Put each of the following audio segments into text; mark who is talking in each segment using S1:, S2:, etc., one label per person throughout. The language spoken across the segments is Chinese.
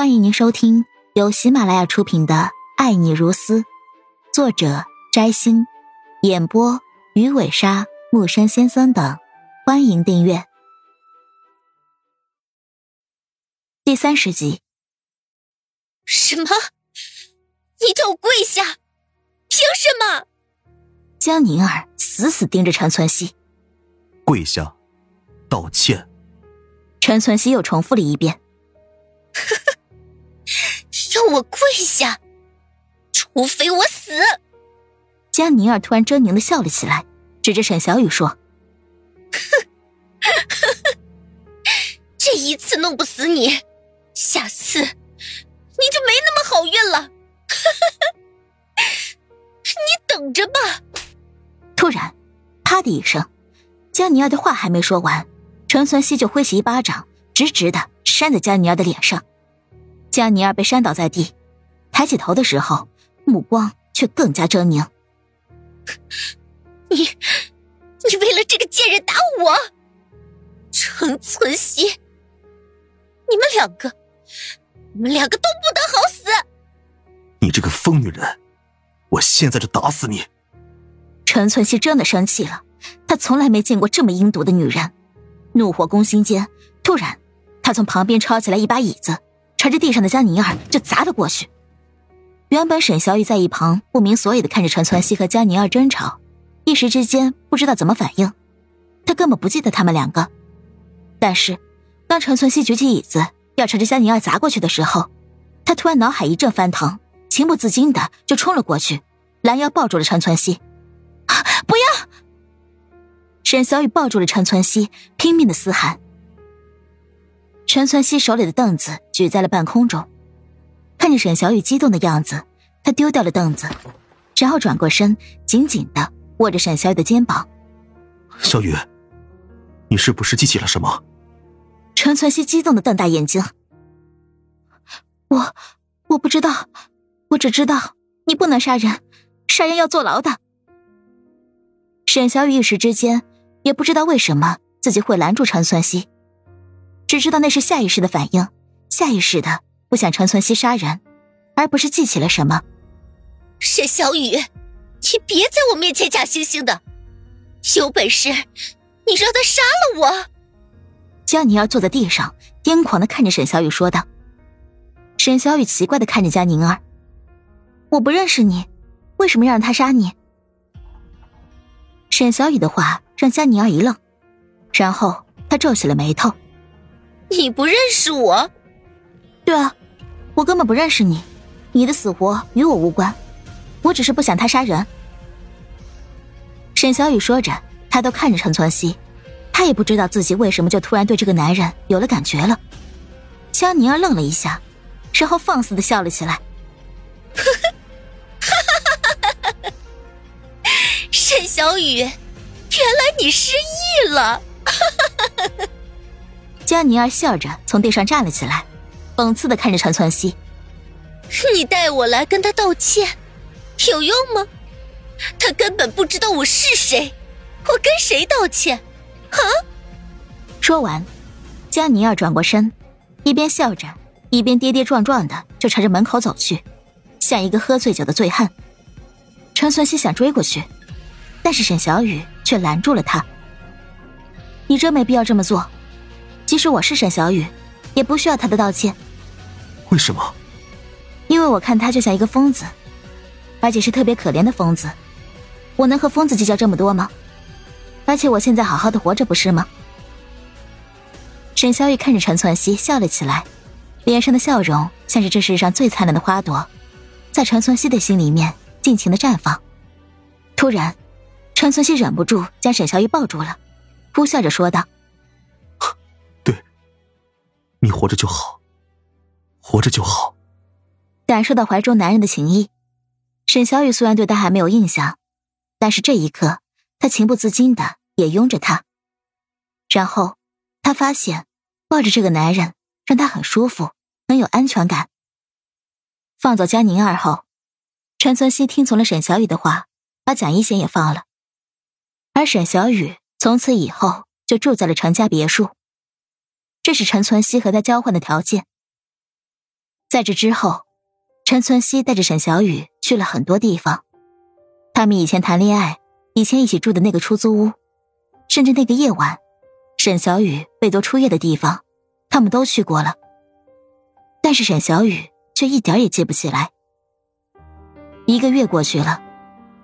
S1: 欢迎您收听由喜马拉雅出品的《爱你如斯》，作者摘星，演播鱼尾鲨、木山先生等。欢迎订阅第三十集。
S2: 什么？你叫我跪下？凭什么？
S1: 江宁儿死死盯着陈存希。
S3: 跪下，道歉。
S1: 陈存希又重复了一遍。
S2: 要我跪下，除非我死。
S1: 江宁儿突然狰狞的笑了起来，指着沈小雨说：“哼
S2: 这一次弄不死你，下次你就没那么好运了。你等着吧。”
S1: 突然，啪的一声，江宁儿的话还没说完，陈存希就挥起一巴掌，直直的扇在江宁儿的脸上。江宁儿被扇倒在地，抬起头的时候，目光却更加狰狞。
S2: 你，你为了这个贱人打我，陈存希，你们两个，你们两个都不得好死！
S3: 你这个疯女人，我现在就打死你！
S1: 陈存希真的生气了，他从来没见过这么阴毒的女人，怒火攻心间，突然，他从旁边抄起来一把椅子。朝着地上的江宁儿就砸了过去。原本沈小雨在一旁不明所以的看着陈存希和江宁儿争吵，一时之间不知道怎么反应。他根本不记得他们两个。但是，当陈存希举起椅子要朝着江宁儿砸过去的时候，他突然脑海一阵翻腾，情不自禁的就冲了过去，拦腰抱住了陈存希。不要！沈小雨抱住了陈存希，拼命的嘶喊。陈存希手里的凳子举在了半空中，看着沈小雨激动的样子，他丢掉了凳子，然后转过身，紧紧的握着沈小雨的肩膀。
S3: 小雨，你是不是记起了什么？
S1: 陈存希激动的瞪大眼睛。我，我不知道，我只知道你不能杀人，杀人要坐牢的。沈小雨一时之间也不知道为什么自己会拦住陈存希。只知道那是下意识的反应，下意识的不想陈存希杀人，而不是记起了什么。
S2: 沈小雨，你别在我面前假惺惺的，有本事你让他杀了我！
S1: 江宁儿坐在地上，癫狂的看着沈小雨说道。沈小雨奇怪的看着江宁儿，我不认识你，为什么要让他杀你？沈小雨的话让江宁儿一愣，然后他皱起了眉头。
S2: 你不认识我？
S1: 对啊，我根本不认识你，你的死活与我无关，我只是不想他杀人。沈小雨说着，他都看着陈存希，他也不知道自己为什么就突然对这个男人有了感觉了。江宁儿愣了一下，然后放肆的笑了起来。
S2: 哈哈，沈小雨，原来你失忆了。
S1: 江宁儿笑着从地上站了起来，讽刺的看着陈存希：“
S2: 你带我来跟他道歉，有用吗？他根本不知道我是谁，我跟谁道歉？啊！”
S1: 说完，江宁儿转过身，一边笑着，一边跌跌撞撞的就朝着门口走去，像一个喝醉酒的醉汉。陈存希想追过去，但是沈小雨却拦住了他：“你真没必要这么做。”即使我是沈小雨，也不需要他的道歉。
S3: 为什么？
S1: 因为我看他就像一个疯子，而且是特别可怜的疯子。我能和疯子计较这么多吗？而且我现在好好的活着，不是吗？沈小雨看着陈存希笑了起来，脸上的笑容像是这世上最灿烂的花朵，在陈存希的心里面尽情的绽放。突然，陈存希忍不住将沈小雨抱住了，呼笑着说道。
S3: 你活着就好，活着就好。
S1: 感受到怀中男人的情意，沈小雨虽然对他还没有印象，但是这一刻，他情不自禁的也拥着他。然后，他发现抱着这个男人让他很舒服，很有安全感。放走江宁儿后，陈存希听从了沈小雨的话，把蒋一贤也放了，而沈小雨从此以后就住在了陈家别墅。这是陈存希和他交换的条件。在这之后，陈存希带着沈小雨去了很多地方。他们以前谈恋爱，以前一起住的那个出租屋，甚至那个夜晚，沈小雨被夺初夜的地方，他们都去过了。但是沈小雨却一点也记不起来。一个月过去了，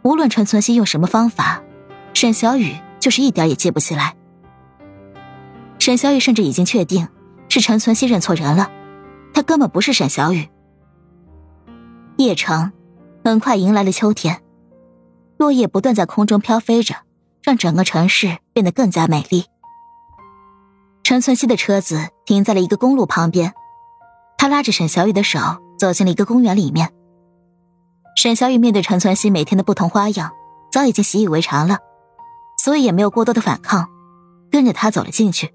S1: 无论陈存希用什么方法，沈小雨就是一点也记不起来。沈小雨甚至已经确定是陈存希认错人了，他根本不是沈小雨。叶城很快迎来了秋天，落叶不断在空中飘飞着，让整个城市变得更加美丽。陈存希的车子停在了一个公路旁边，他拉着沈小雨的手走进了一个公园里面。沈小雨面对陈存希每天的不同花样，早已经习以为常了，所以也没有过多的反抗，跟着他走了进去。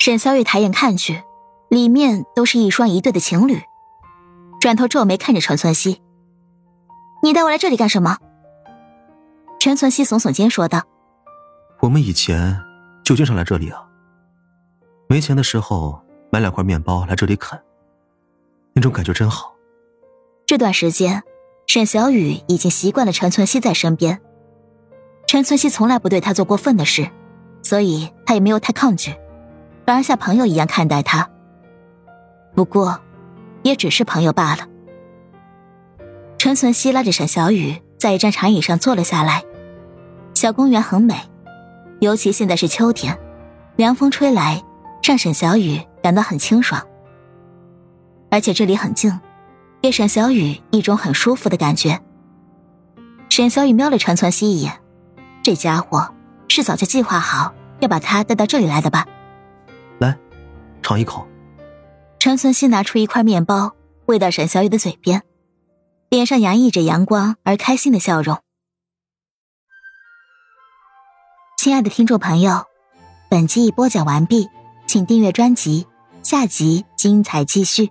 S1: 沈小雨抬眼看去，里面都是一双一对的情侣，转头皱眉看着陈存希：“你带我来这里干什么？”陈存希耸耸肩说道：“
S3: 我们以前就经常来这里啊。没钱的时候买两块面包来这里啃，那种感觉真好。”
S1: 这段时间，沈小雨已经习惯了陈存希在身边。陈存希从来不对他做过分的事，所以他也没有太抗拒。反而像朋友一样看待他。不过，也只是朋友罢了。陈存希拉着沈小雨在一张长椅上坐了下来。小公园很美，尤其现在是秋天，凉风吹来，让沈小雨感到很清爽。而且这里很静，给沈小雨一种很舒服的感觉。沈小雨瞄了陈存希一眼，这家伙是早就计划好要把他带到这里来的吧？
S3: 尝一口。
S1: 陈存希拿出一块面包，喂到沈小雨的嘴边，脸上洋溢着阳光而开心的笑容。亲爱的听众朋友，本集已播讲完毕，请订阅专辑，下集精彩继续。